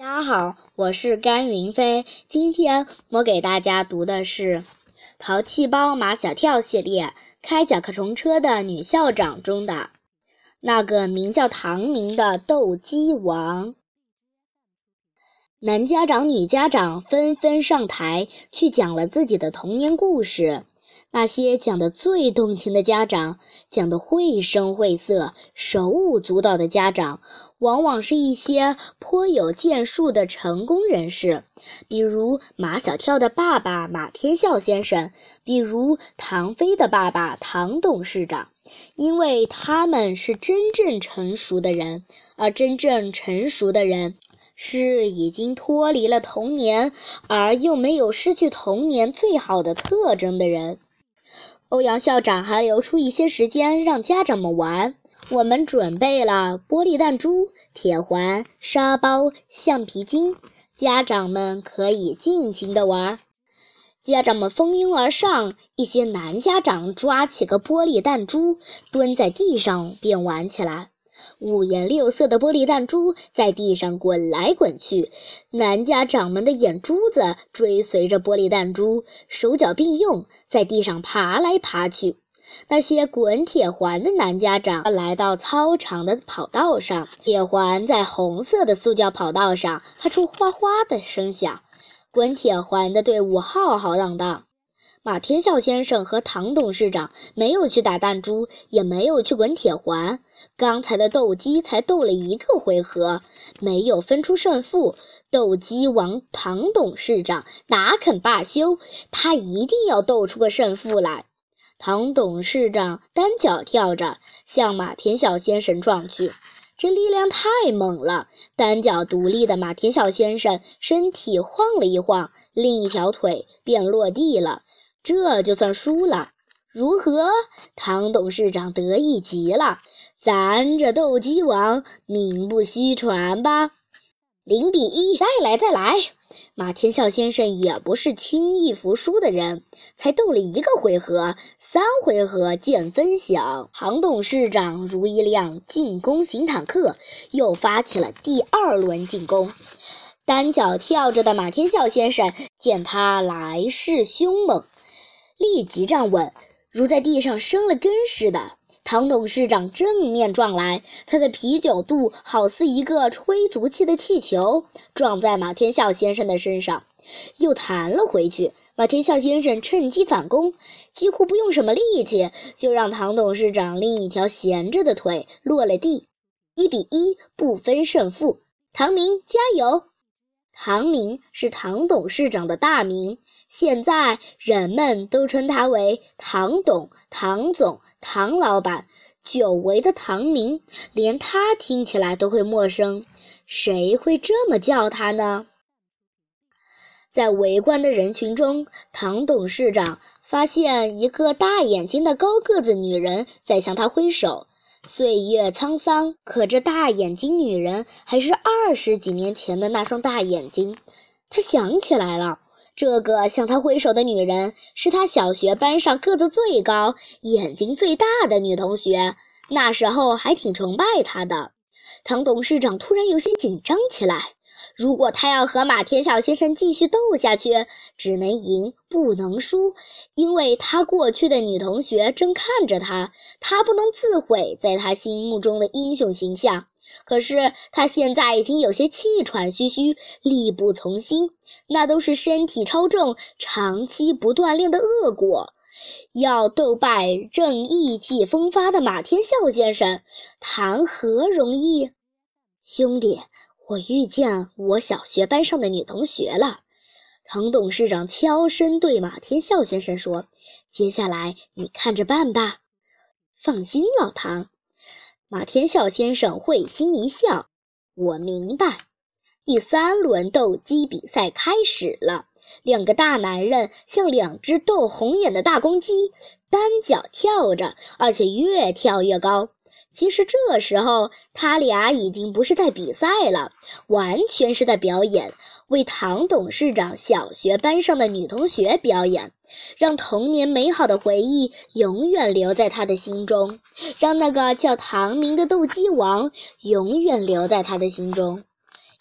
大家好，我是甘云飞。今天我给大家读的是《淘气包马小跳》系列《开甲壳虫车的女校长》中的那个名叫唐明的斗鸡王。男家长、女家长纷纷上台去讲了自己的童年故事。那些讲得最动情的家长，讲得绘声绘色、手舞足蹈的家长，往往是一些颇有建树的成功人士，比如马小跳的爸爸马天笑先生，比如唐飞的爸爸唐董事长，因为他们是真正成熟的人，而真正成熟的人是已经脱离了童年，而又没有失去童年最好的特征的人。欧阳校长还留出一些时间让家长们玩。我们准备了玻璃弹珠、铁环、沙包、橡皮筋，家长们可以尽情的玩。家长们蜂拥而上，一些男家长抓起个玻璃弹珠，蹲在地上便玩起来。五颜六色的玻璃弹珠在地上滚来滚去，男家长们的眼珠子追随着玻璃弹珠，手脚并用，在地上爬来爬去。那些滚铁环的男家长来到操场的跑道上，铁环在红色的塑胶跑道上发出哗哗的声响，滚铁环的队伍浩浩荡荡。马天笑先生和唐董事长没有去打弹珠，也没有去滚铁环。刚才的斗鸡才斗了一个回合，没有分出胜负。斗鸡王唐董事长哪肯罢休？他一定要斗出个胜负来。唐董事长单脚跳着向马田小先生撞去，这力量太猛了。单脚独立的马田小先生身体晃了一晃，另一条腿便落地了。这就算输了，如何？唐董事长得意极了，咱这斗鸡王名不虚传吧？零比一，再来再来！马天笑先生也不是轻易服输的人，才斗了一个回合，三回合见分晓。杭董事长如一辆进攻型坦克，又发起了第二轮进攻。单脚跳着的马天笑先生见他来势凶猛。立即站稳，如在地上生了根似的。唐董事长正面撞来，他的啤酒肚好似一个吹足气的气球，撞在马天笑先生的身上，又弹了回去。马天笑先生趁机反攻，几乎不用什么力气，就让唐董事长另一条闲着的腿落了地。一比一，不分胜负。唐明，加油！唐明是唐董事长的大名。现在人们都称他为唐董、唐总、唐老板。久违的唐明，连他听起来都会陌生。谁会这么叫他呢？在围观的人群中，唐董事长发现一个大眼睛的高个子女人在向他挥手。岁月沧桑，可这大眼睛女人还是二十几年前的那双大眼睛。他想起来了。这个向他挥手的女人是他小学班上个子最高、眼睛最大的女同学，那时候还挺崇拜他的。唐董事长突然有些紧张起来。如果他要和马天笑先生继续斗下去，只能赢不能输，因为他过去的女同学正看着他，他不能自毁在他心目中的英雄形象。可是他现在已经有些气喘吁吁，力不从心，那都是身体超重、长期不锻炼的恶果。要斗败正意气风发的马天笑先生，谈何容易？兄弟，我遇见我小学班上的女同学了。唐董事长悄声对马天笑先生说：“接下来你看着办吧。”放心，老唐。马天笑先生会心一笑，我明白。第三轮斗鸡比赛开始了，两个大男人像两只斗红眼的大公鸡，单脚跳着，而且越跳越高。其实这时候他俩已经不是在比赛了，完全是在表演。为唐董事长小学班上的女同学表演，让童年美好的回忆永远留在他的心中，让那个叫唐明的斗鸡王永远留在他的心中。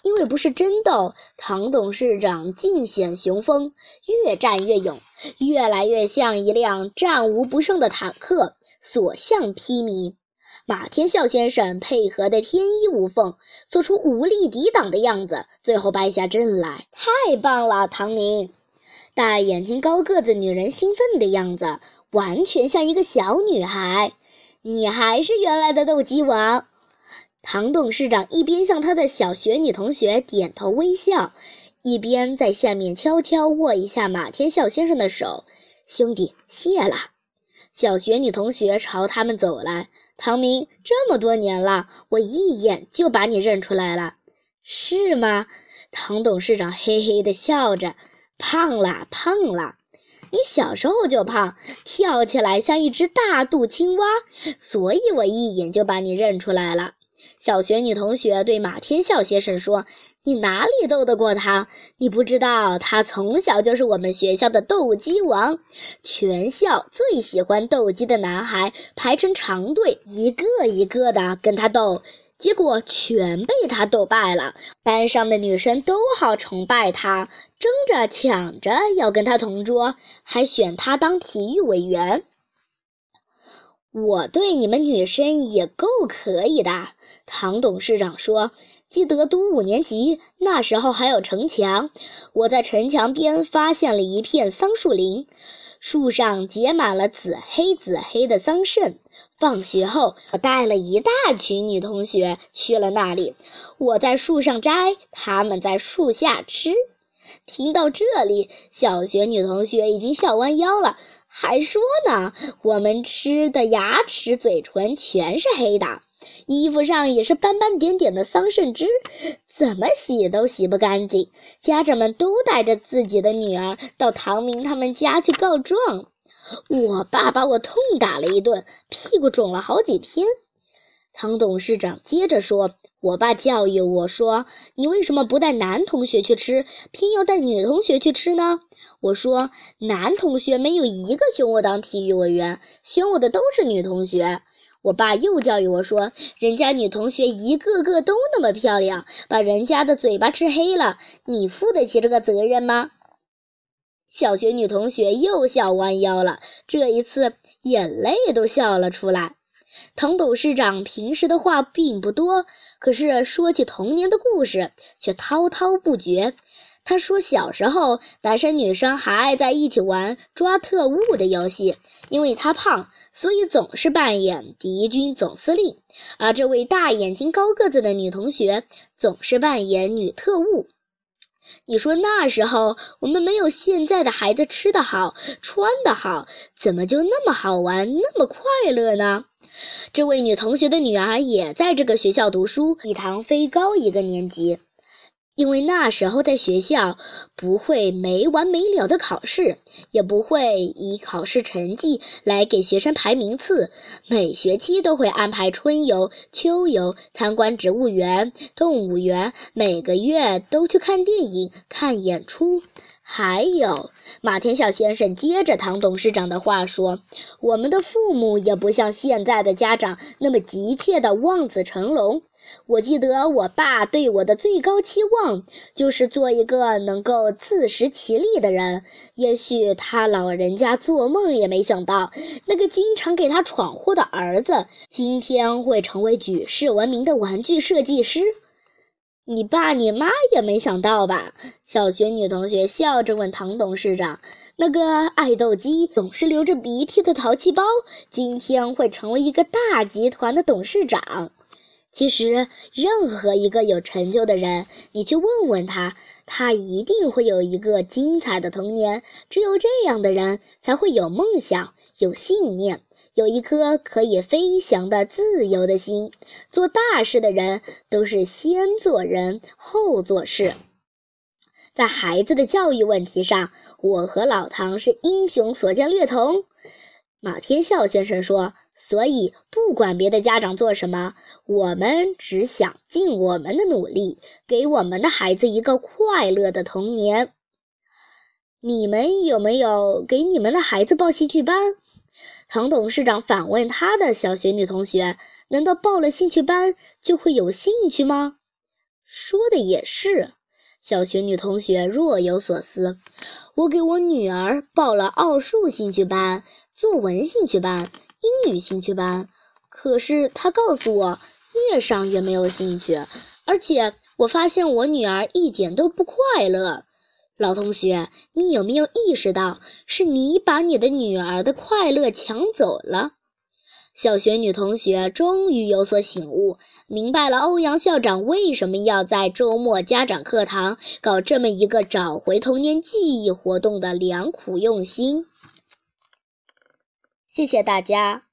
因为不是真斗，唐董事长尽显雄风，越战越勇，越来越像一辆战无不胜的坦克，所向披靡。马天笑先生配合的天衣无缝，做出无力抵挡的样子，最后败下阵来，太棒了！唐宁，大眼睛、高个子女人兴奋的样子，完全像一个小女孩。你还是原来的斗鸡王。唐董事长一边向他的小学女同学点头微笑，一边在下面悄悄握一下马天笑先生的手。兄弟，谢了。小学女同学朝他们走来。唐明，这么多年了，我一眼就把你认出来了，是吗？唐董事长嘿嘿的笑着。胖了，胖了。你小时候就胖，跳起来像一只大肚青蛙，所以我一眼就把你认出来了。小学女同学对马天笑先生说：“你哪里斗得过他？你不知道，他从小就是我们学校的斗鸡王，全校最喜欢斗鸡的男孩排成长队，一个一个的跟他斗，结果全被他斗败了。班上的女生都好崇拜他，争着抢着要跟他同桌，还选他当体育委员。我对你们女生也够可以的。”唐董事长说：“记得读五年级那时候还有城墙，我在城墙边发现了一片桑树林，树上结满了紫黑紫黑的桑葚。放学后，我带了一大群女同学去了那里，我在树上摘，她们在树下吃。”听到这里，小学女同学已经笑弯腰了，还说呢：“我们吃的牙齿、嘴唇全是黑的。”衣服上也是斑斑点点的桑葚汁，怎么洗都洗不干净。家长们都带着自己的女儿到唐明他们家去告状。我爸把我痛打了一顿，屁股肿了好几天。唐董事长接着说：“我爸教育我说，你为什么不带男同学去吃，偏要带女同学去吃呢？”我说：“男同学没有一个选我当体育委员，选我的都是女同学。”我爸又教育我说：“人家女同学一个个都那么漂亮，把人家的嘴巴吃黑了，你负得起这个责任吗？”小学女同学又笑弯腰了，这一次眼泪都笑了出来。唐董事长平时的话并不多，可是说起童年的故事却滔滔不绝。他说：“小时候，男生女生还爱在一起玩抓特务的游戏。因为他胖，所以总是扮演敌军总司令；而这位大眼睛、高个子的女同学总是扮演女特务。你说那时候我们没有现在的孩子吃得好、穿得好，怎么就那么好玩、那么快乐呢？”这位女同学的女儿也在这个学校读书，比唐飞高一个年级。因为那时候在学校不会没完没了的考试，也不会以考试成绩来给学生排名次。每学期都会安排春游、秋游，参观植物园、动物园，每个月都去看电影、看演出。还有，马天笑先生接着唐董事长的话说：“我们的父母也不像现在的家长那么急切的望子成龙。”我记得我爸对我的最高期望就是做一个能够自食其力的人。也许他老人家做梦也没想到，那个经常给他闯祸的儿子，今天会成为举世闻名的玩具设计师。你爸你妈也没想到吧？小学女同学笑着问唐董事长：“那个爱斗鸡、总是流着鼻涕的淘气包，今天会成为一个大集团的董事长？”其实，任何一个有成就的人，你去问问他，他一定会有一个精彩的童年。只有这样的人，才会有梦想、有信念、有一颗可以飞翔的自由的心。做大事的人，都是先做人后做事。在孩子的教育问题上，我和老唐是英雄所见略同。马天笑先生说。所以，不管别的家长做什么，我们只想尽我们的努力，给我们的孩子一个快乐的童年。你们有没有给你们的孩子报兴趣班？唐董事长反问他的小学女同学：“难道报了兴趣班就会有兴趣吗？”说的也是。小学女同学若有所思。我给我女儿报了奥数兴趣班、作文兴趣班、英语兴趣班，可是他告诉我，越上越没有兴趣，而且我发现我女儿一点都不快乐。老同学，你有没有意识到，是你把你的女儿的快乐抢走了？小学女同学终于有所醒悟，明白了欧阳校长为什么要在周末家长课堂搞这么一个找回童年记忆活动的良苦用心。谢谢大家。